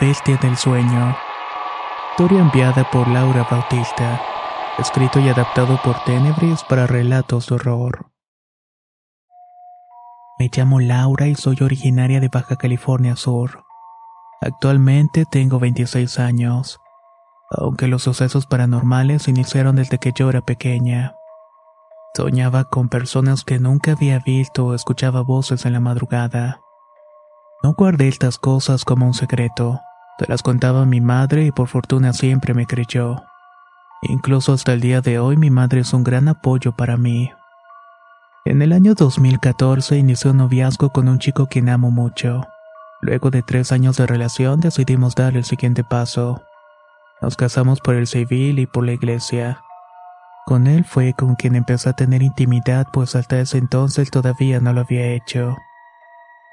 bestia del sueño. Historia enviada por Laura Bautista. Escrito y adaptado por Tenebris para relatos de horror. Me llamo Laura y soy originaria de Baja California Sur. Actualmente tengo 26 años, aunque los sucesos paranormales iniciaron desde que yo era pequeña. Soñaba con personas que nunca había visto o escuchaba voces en la madrugada. No guardé estas cosas como un secreto. Se las contaba a mi madre y por fortuna siempre me creyó. Incluso hasta el día de hoy mi madre es un gran apoyo para mí. En el año 2014 inicié un noviazgo con un chico quien amo mucho. Luego de tres años de relación decidimos dar el siguiente paso. Nos casamos por el civil y por la iglesia. Con él fue con quien empecé a tener intimidad pues hasta ese entonces todavía no lo había hecho.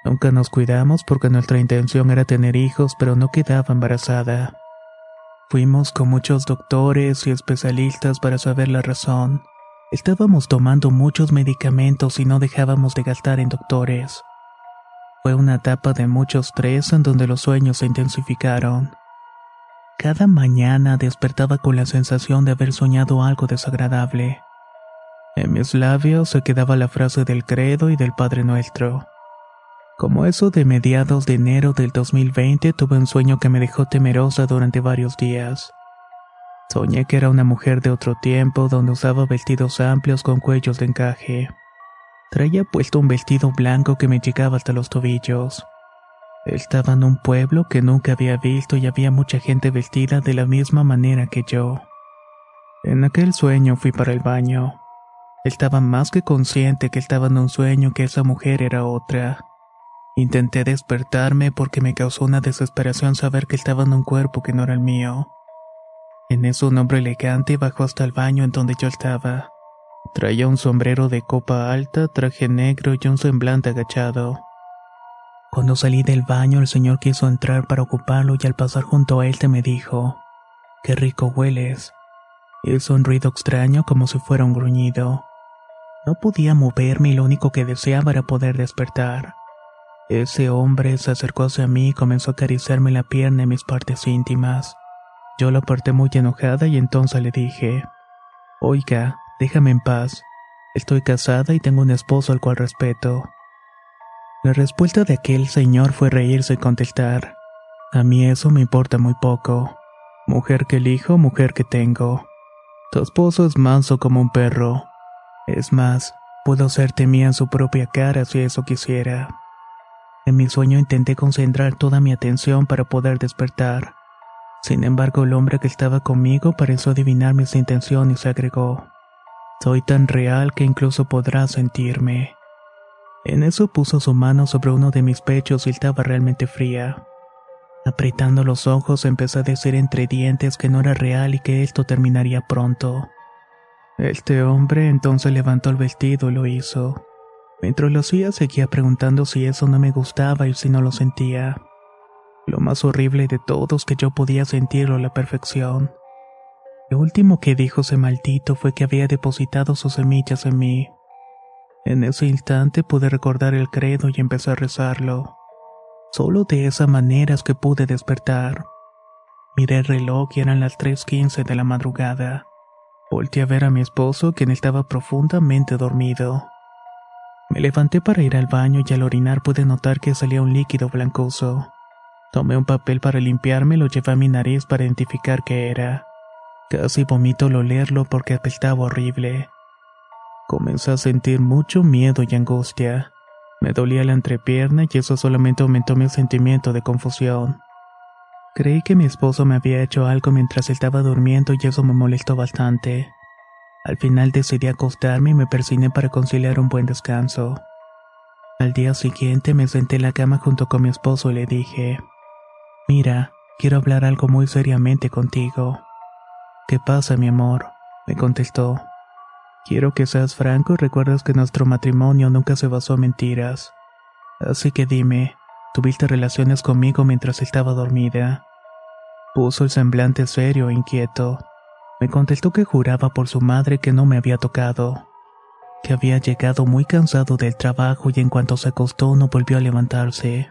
Nunca nos cuidamos porque nuestra intención era tener hijos, pero no quedaba embarazada. Fuimos con muchos doctores y especialistas para saber la razón. Estábamos tomando muchos medicamentos y no dejábamos de gastar en doctores. Fue una etapa de mucho estrés en donde los sueños se intensificaron. Cada mañana despertaba con la sensación de haber soñado algo desagradable. En mis labios se quedaba la frase del credo y del Padre Nuestro. Como eso de mediados de enero del 2020 tuve un sueño que me dejó temerosa durante varios días. Soñé que era una mujer de otro tiempo donde usaba vestidos amplios con cuellos de encaje. Traía puesto un vestido blanco que me llegaba hasta los tobillos. Estaba en un pueblo que nunca había visto y había mucha gente vestida de la misma manera que yo. En aquel sueño fui para el baño. Estaba más que consciente que estaba en un sueño que esa mujer era otra. Intenté despertarme porque me causó una desesperación saber que estaba en un cuerpo que no era el mío. En eso un hombre elegante bajó hasta el baño en donde yo estaba. Traía un sombrero de copa alta, traje negro y un semblante agachado. Cuando salí del baño el señor quiso entrar para ocuparlo y al pasar junto a él te me dijo, Qué rico hueles. Hizo un ruido extraño como si fuera un gruñido. No podía moverme y lo único que deseaba era poder despertar. Ese hombre se acercó hacia mí y comenzó a acariciarme la pierna y mis partes íntimas. Yo lo aparté muy enojada y entonces le dije, Oiga, déjame en paz. Estoy casada y tengo un esposo al cual respeto. La respuesta de aquel señor fue reírse y contestar, A mí eso me importa muy poco. Mujer que elijo, mujer que tengo. Tu esposo es manso como un perro. Es más, puedo hacerte mía en su propia cara si eso quisiera. En mi sueño intenté concentrar toda mi atención para poder despertar. Sin embargo, el hombre que estaba conmigo pareció adivinar mis intenciones y agregó, Soy tan real que incluso podrás sentirme. En eso puso su mano sobre uno de mis pechos y estaba realmente fría. Apretando los ojos empecé a decir entre dientes que no era real y que esto terminaría pronto. Este hombre entonces levantó el vestido y lo hizo. Mientras lo hacía seguía preguntando si eso no me gustaba y si no lo sentía. Lo más horrible de todo es que yo podía sentirlo a la perfección. Lo último que dijo ese maldito fue que había depositado sus semillas en mí. En ese instante pude recordar el credo y empecé a rezarlo. Solo de esa manera es que pude despertar. Miré el reloj y eran las 3.15 de la madrugada. Volté a ver a mi esposo, quien estaba profundamente dormido. Me levanté para ir al baño y al orinar pude notar que salía un líquido blancoso. Tomé un papel para limpiarme y lo llevé a mi nariz para identificar qué era. Casi vomito al olerlo porque apestaba horrible. Comencé a sentir mucho miedo y angustia. Me dolía la entrepierna y eso solamente aumentó mi sentimiento de confusión. Creí que mi esposo me había hecho algo mientras estaba durmiendo y eso me molestó bastante. Al final decidí acostarme y me persiné para conciliar un buen descanso. Al día siguiente me senté en la cama junto con mi esposo y le dije, Mira, quiero hablar algo muy seriamente contigo. ¿Qué pasa, mi amor? me contestó. Quiero que seas franco y recuerdes que nuestro matrimonio nunca se basó en mentiras. Así que dime, ¿tuviste relaciones conmigo mientras estaba dormida? Puso el semblante serio e inquieto. Me contestó que juraba por su madre que no me había tocado, que había llegado muy cansado del trabajo y en cuanto se acostó no volvió a levantarse.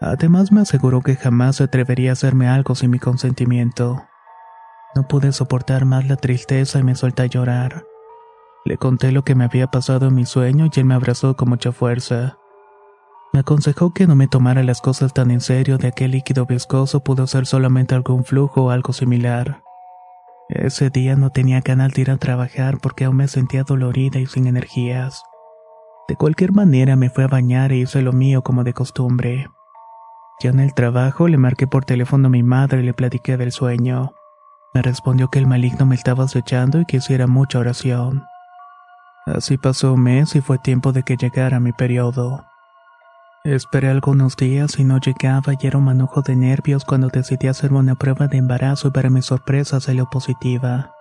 Además me aseguró que jamás se atrevería a hacerme algo sin mi consentimiento. No pude soportar más la tristeza y me solté a llorar. Le conté lo que me había pasado en mi sueño y él me abrazó con mucha fuerza. Me aconsejó que no me tomara las cosas tan en serio de aquel líquido viscoso pudo ser solamente algún flujo o algo similar. Ese día no tenía ganas de ir a trabajar porque aún me sentía dolorida y sin energías. De cualquier manera me fui a bañar e hice lo mío como de costumbre. Ya en el trabajo le marqué por teléfono a mi madre y le platiqué del sueño. Me respondió que el maligno me estaba acechando y que hiciera mucha oración. Así pasó un mes y fue tiempo de que llegara mi periodo. Esperé algunos días y no llegaba y era un manojo de nervios cuando decidí hacerme una prueba de embarazo y para mi sorpresa salió positiva.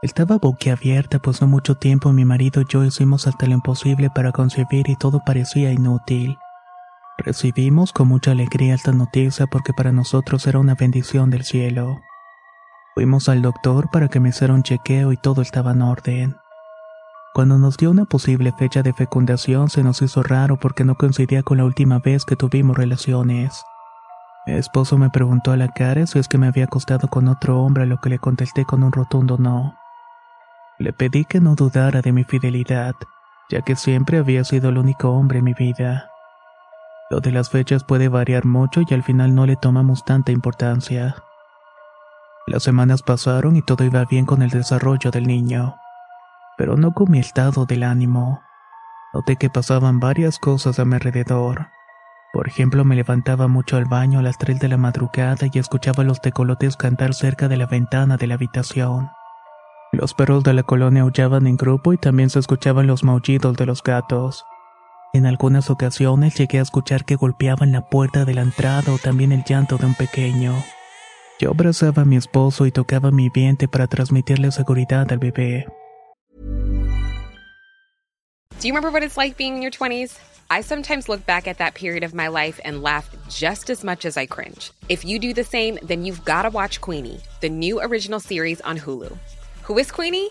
Estaba boquiabierta pues no mucho tiempo mi marido y yo hicimos hasta lo imposible para concebir y todo parecía inútil. Recibimos con mucha alegría esta noticia porque para nosotros era una bendición del cielo. Fuimos al doctor para que me hiciera un chequeo y todo estaba en orden. Cuando nos dio una posible fecha de fecundación se nos hizo raro porque no coincidía con la última vez que tuvimos relaciones. Mi esposo me preguntó a la cara si es que me había acostado con otro hombre, a lo que le contesté con un rotundo no. Le pedí que no dudara de mi fidelidad, ya que siempre había sido el único hombre en mi vida. Lo de las fechas puede variar mucho y al final no le tomamos tanta importancia. Las semanas pasaron y todo iba bien con el desarrollo del niño pero no con mi estado del ánimo. Noté que pasaban varias cosas a mi alrededor. Por ejemplo, me levantaba mucho al baño a las 3 de la madrugada y escuchaba los tecolotes cantar cerca de la ventana de la habitación. Los perros de la colonia aullaban en grupo y también se escuchaban los maullidos de los gatos. En algunas ocasiones llegué a escuchar que golpeaban la puerta de la entrada o también el llanto de un pequeño. Yo abrazaba a mi esposo y tocaba mi vientre para transmitirle seguridad al bebé. Do you remember what it's like being in your 20s? I sometimes look back at that period of my life and laugh just as much as I cringe. If you do the same, then you've got to watch Queenie, the new original series on Hulu. Who is Queenie?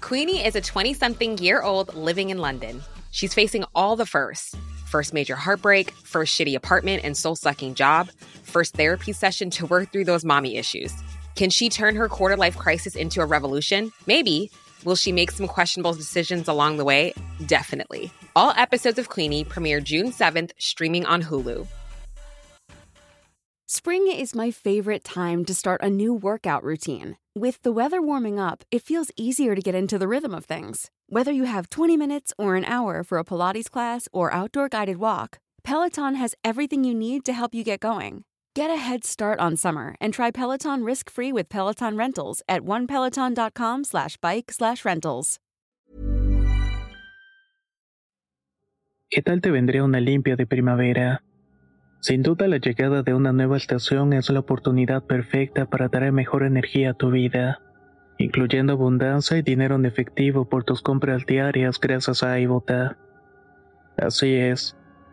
Queenie is a 20 something year old living in London. She's facing all the firsts first major heartbreak, first shitty apartment and soul sucking job, first therapy session to work through those mommy issues. Can she turn her quarter life crisis into a revolution? Maybe. Will she make some questionable decisions along the way? Definitely. All episodes of Queenie premiere June 7th, streaming on Hulu. Spring is my favorite time to start a new workout routine. With the weather warming up, it feels easier to get into the rhythm of things. Whether you have 20 minutes or an hour for a Pilates class or outdoor guided walk, Peloton has everything you need to help you get going. Get a head start on summer and try Peloton risk-free with Peloton Rentals at onepeloton.com slash bike slash rentals. ¿Qué tal te vendría una limpia de primavera? Sin duda la llegada de una nueva estación es la oportunidad perfecta para traer mejor energía a tu vida, incluyendo abundancia y dinero en efectivo por tus compras diarias gracias a iBota. Así es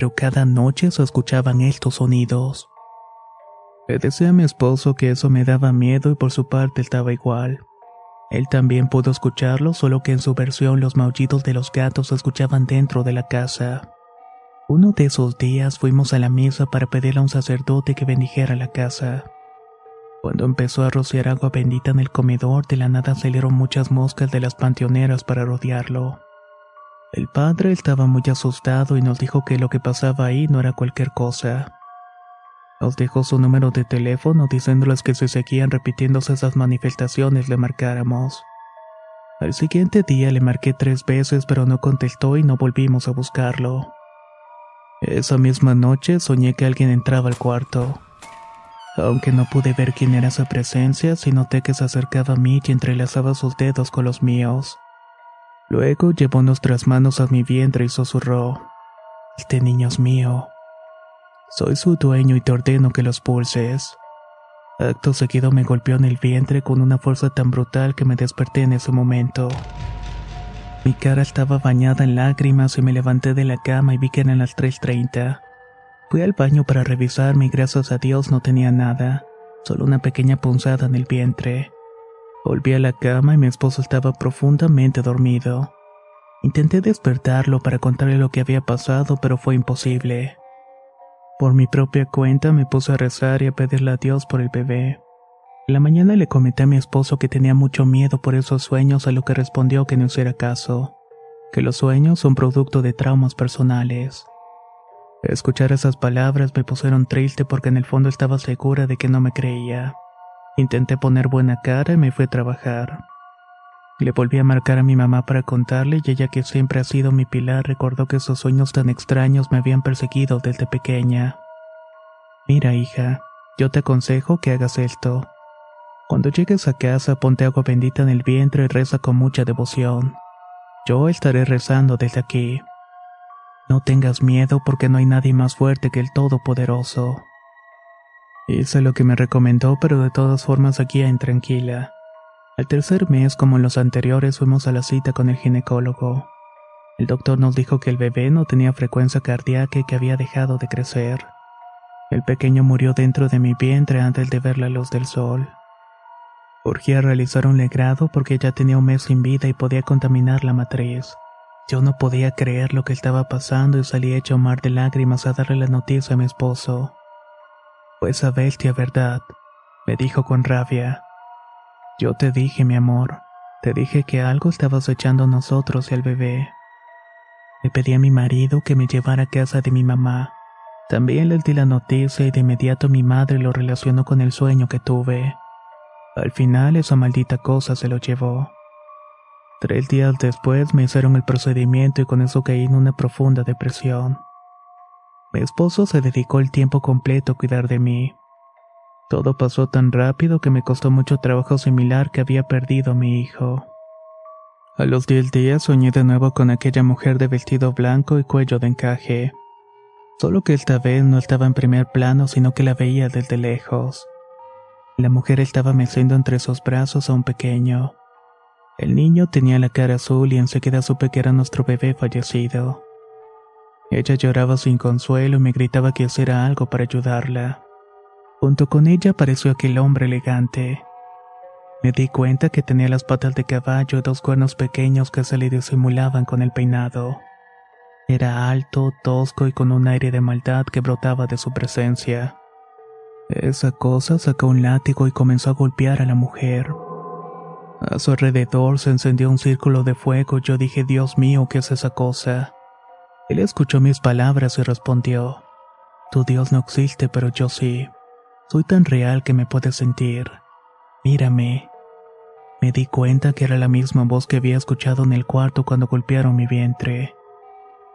Pero cada noche se escuchaban estos sonidos. Le decía a mi esposo que eso me daba miedo y por su parte estaba igual. Él también pudo escucharlo, solo que en su versión los maullidos de los gatos se escuchaban dentro de la casa. Uno de esos días fuimos a la misa para pedirle a un sacerdote que bendijera la casa. Cuando empezó a rociar agua bendita en el comedor, de la nada salieron muchas moscas de las panteoneras para rodearlo. El padre estaba muy asustado y nos dijo que lo que pasaba ahí no era cualquier cosa. Nos dejó su número de teléfono diciéndoles que si seguían repitiéndose esas manifestaciones le marcáramos. Al siguiente día le marqué tres veces pero no contestó y no volvimos a buscarlo. Esa misma noche soñé que alguien entraba al cuarto. Aunque no pude ver quién era su presencia, sí noté que se acercaba a mí y entrelazaba sus dedos con los míos. Luego llevó nuestras manos a mi vientre y susurró, Este niño es mío. Soy su dueño y te ordeno que los pulses. Acto seguido me golpeó en el vientre con una fuerza tan brutal que me desperté en ese momento. Mi cara estaba bañada en lágrimas y me levanté de la cama y vi que eran las 3.30. Fui al baño para revisarme y gracias a Dios no tenía nada, solo una pequeña punzada en el vientre. Volví a la cama y mi esposo estaba profundamente dormido. Intenté despertarlo para contarle lo que había pasado, pero fue imposible. Por mi propia cuenta me puse a rezar y a pedirle a Dios por el bebé. La mañana le comenté a mi esposo que tenía mucho miedo por esos sueños, a lo que respondió que no hiciera caso, que los sueños son producto de traumas personales. Escuchar esas palabras me pusieron triste porque en el fondo estaba segura de que no me creía. Intenté poner buena cara y me fui a trabajar. Le volví a marcar a mi mamá para contarle y ella que siempre ha sido mi pilar recordó que esos sueños tan extraños me habían perseguido desde pequeña. Mira, hija, yo te aconsejo que hagas esto. Cuando llegues a casa ponte agua bendita en el vientre y reza con mucha devoción. Yo estaré rezando desde aquí. No tengas miedo porque no hay nadie más fuerte que el Todopoderoso. Hice lo que me recomendó, pero de todas formas aquí en tranquila. Al tercer mes, como en los anteriores, fuimos a la cita con el ginecólogo. El doctor nos dijo que el bebé no tenía frecuencia cardíaca y que había dejado de crecer. El pequeño murió dentro de mi vientre antes de ver la luz del sol. Urgía realizar un legrado porque ya tenía un mes sin vida y podía contaminar la matriz. Yo no podía creer lo que estaba pasando y salí hecho mar de lágrimas a darle la noticia a mi esposo. Esa bestia, ¿verdad? Me dijo con rabia. Yo te dije, mi amor, te dije que algo estabas echando a nosotros y al bebé. Le pedí a mi marido que me llevara a casa de mi mamá. También le di la noticia y de inmediato mi madre lo relacionó con el sueño que tuve. Al final esa maldita cosa se lo llevó. Tres días después me hicieron el procedimiento y con eso caí en una profunda depresión. Mi esposo se dedicó el tiempo completo a cuidar de mí. Todo pasó tan rápido que me costó mucho trabajo similar que había perdido a mi hijo. A los diez días soñé de nuevo con aquella mujer de vestido blanco y cuello de encaje. Solo que esta vez no estaba en primer plano, sino que la veía desde lejos. La mujer estaba meciendo entre sus brazos a un pequeño. El niño tenía la cara azul y enseguida supe que era nuestro bebé fallecido. Ella lloraba sin consuelo y me gritaba que hiciera algo para ayudarla. Junto con ella apareció aquel hombre elegante. Me di cuenta que tenía las patas de caballo y dos cuernos pequeños que se le disimulaban con el peinado. Era alto, tosco y con un aire de maldad que brotaba de su presencia. Esa cosa sacó un látigo y comenzó a golpear a la mujer. A su alrededor se encendió un círculo de fuego y yo dije, Dios mío, ¿qué es esa cosa? Él escuchó mis palabras y respondió, Tu Dios no existe, pero yo sí. Soy tan real que me puedes sentir. Mírame. Me di cuenta que era la misma voz que había escuchado en el cuarto cuando golpearon mi vientre.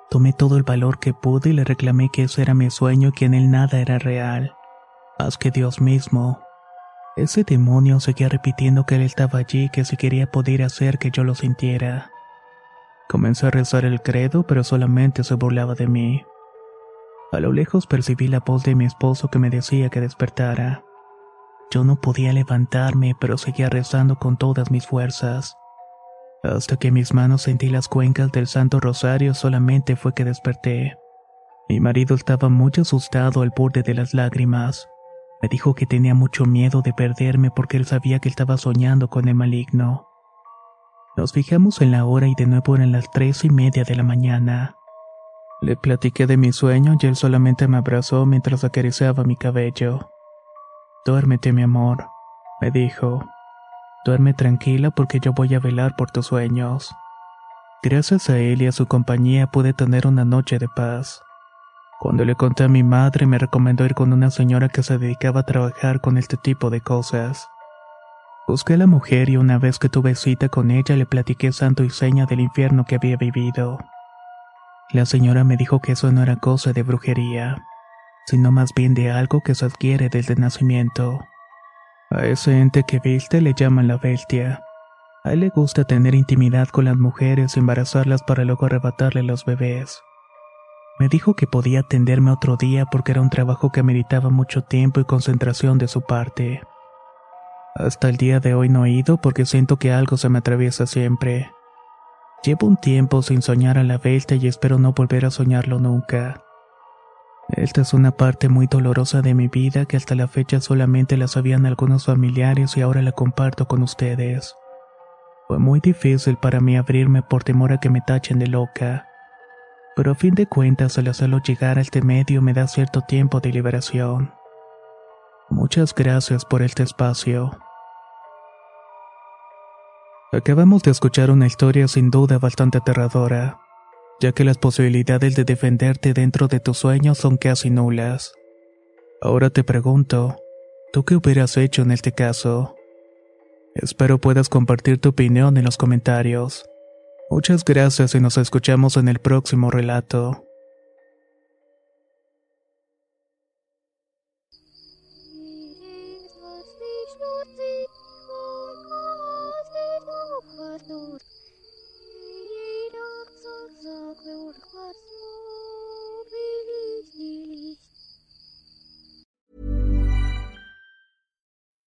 Tomé todo el valor que pude y le reclamé que eso era mi sueño y que en él nada era real, más que Dios mismo. Ese demonio seguía repitiendo que él estaba allí que si quería poder hacer que yo lo sintiera. Comencé a rezar el credo, pero solamente se burlaba de mí. A lo lejos percibí la voz de mi esposo que me decía que despertara. Yo no podía levantarme, pero seguía rezando con todas mis fuerzas. Hasta que mis manos sentí las cuencas del Santo Rosario solamente fue que desperté. Mi marido estaba muy asustado al borde de las lágrimas. Me dijo que tenía mucho miedo de perderme porque él sabía que estaba soñando con el maligno. Nos fijamos en la hora y de nuevo eran las tres y media de la mañana. Le platiqué de mi sueño y él solamente me abrazó mientras acariciaba mi cabello. Duérmete, mi amor, me dijo. Duerme tranquila porque yo voy a velar por tus sueños. Gracias a él y a su compañía pude tener una noche de paz. Cuando le conté a mi madre me recomendó ir con una señora que se dedicaba a trabajar con este tipo de cosas. Busqué a la mujer y una vez que tuve cita con ella le platiqué santo y seña del infierno que había vivido. La señora me dijo que eso no era cosa de brujería, sino más bien de algo que se adquiere desde nacimiento. A ese ente que viste le llaman la bestia. A él le gusta tener intimidad con las mujeres y embarazarlas para luego arrebatarle los bebés. Me dijo que podía atenderme otro día porque era un trabajo que meritaba mucho tiempo y concentración de su parte. Hasta el día de hoy no he ido porque siento que algo se me atraviesa siempre. Llevo un tiempo sin soñar a la Velta y espero no volver a soñarlo nunca. Esta es una parte muy dolorosa de mi vida que hasta la fecha solamente la sabían algunos familiares y ahora la comparto con ustedes. Fue muy difícil para mí abrirme por temor a que me tachen de loca. Pero a fin de cuentas al hacerlo llegar a este medio me da cierto tiempo de liberación. Muchas gracias por este espacio. Acabamos de escuchar una historia sin duda bastante aterradora, ya que las posibilidades de defenderte dentro de tus sueños son casi nulas. Ahora te pregunto, ¿tú qué hubieras hecho en este caso? Espero puedas compartir tu opinión en los comentarios. Muchas gracias y nos escuchamos en el próximo relato.